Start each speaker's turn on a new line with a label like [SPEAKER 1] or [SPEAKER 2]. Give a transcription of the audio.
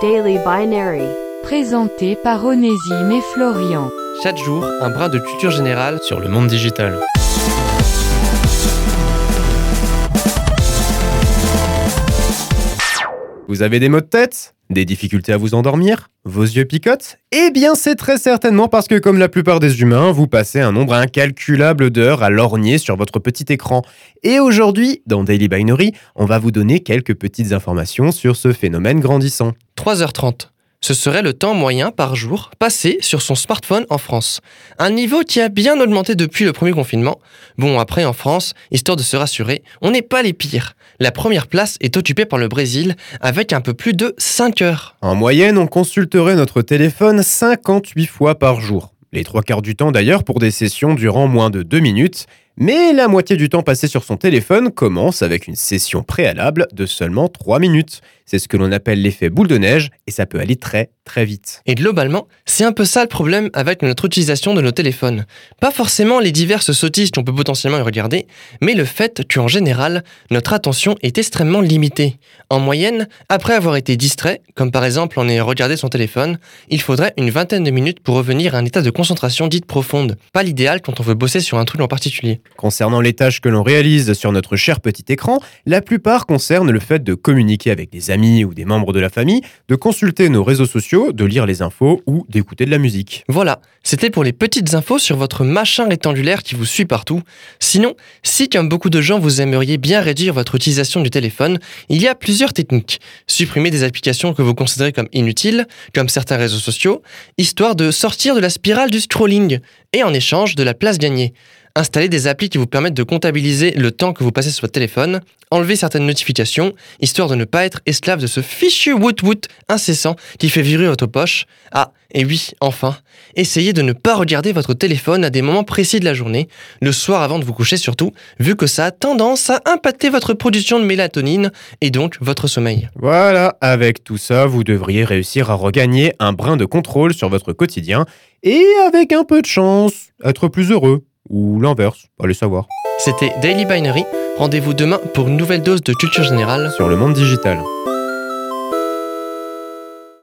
[SPEAKER 1] Daily Binary.
[SPEAKER 2] Présenté par Onésime et Florian.
[SPEAKER 3] Chaque jour, un brin de culture générale sur le monde digital.
[SPEAKER 4] Vous avez des maux de tête Des difficultés à vous endormir Vos yeux picotent? Eh bien, c'est très certainement parce que, comme la plupart des humains, vous passez un nombre incalculable d'heures à lorgner sur votre petit écran. Et aujourd'hui, dans Daily Binary, on va vous donner quelques petites informations sur ce phénomène grandissant.
[SPEAKER 3] 3h30. Ce serait le temps moyen par jour passé sur son smartphone en France. Un niveau qui a bien augmenté depuis le premier confinement. Bon, après en France, histoire de se rassurer, on n'est pas les pires. La première place est occupée par le Brésil avec un peu plus de 5 heures.
[SPEAKER 4] En moyenne, on consulterait notre téléphone 58 fois par jour. Les trois quarts du temps d'ailleurs pour des sessions durant moins de 2 minutes. Mais la moitié du temps passé sur son téléphone commence avec une session préalable de seulement 3 minutes. C'est ce que l'on appelle l'effet boule de neige et ça peut aller très très vite.
[SPEAKER 3] Et globalement, c'est un peu ça le problème avec notre utilisation de nos téléphones. Pas forcément les diverses sottises qu'on peut potentiellement y regarder, mais le fait qu'en général, notre attention est extrêmement limitée. En moyenne, après avoir été distrait, comme par exemple en ayant regardé son téléphone, il faudrait une vingtaine de minutes pour revenir à un état de concentration dite profonde. Pas l'idéal quand on veut bosser sur un truc en particulier.
[SPEAKER 4] Concernant les tâches que l'on réalise sur notre cher petit écran, la plupart concernent le fait de communiquer avec des amis ou des membres de la famille, de consulter nos réseaux sociaux, de lire les infos ou d'écouter de la musique.
[SPEAKER 3] Voilà, c'était pour les petites infos sur votre machin rectangulaire qui vous suit partout. Sinon, si comme beaucoup de gens vous aimeriez bien réduire votre utilisation du téléphone, il y a plusieurs techniques. Supprimer des applications que vous considérez comme inutiles, comme certains réseaux sociaux, histoire de sortir de la spirale du scrolling, et en échange de la place gagnée. Installer des applis qui vous permettent de comptabiliser le temps que vous passez sur votre téléphone, enlever certaines notifications, histoire de ne pas être esclave de ce fichu woot-woot incessant qui fait virer votre poche. Ah, et oui, enfin, essayez de ne pas regarder votre téléphone à des moments précis de la journée, le soir avant de vous coucher surtout, vu que ça a tendance à impacter votre production de mélatonine et donc votre sommeil.
[SPEAKER 4] Voilà, avec tout ça, vous devriez réussir à regagner un brin de contrôle sur votre quotidien et avec un peu de chance, être plus heureux. Ou l'inverse, allez savoir.
[SPEAKER 3] C'était Daily Binary. Rendez-vous demain pour une nouvelle dose de culture générale
[SPEAKER 4] Sur le monde digital.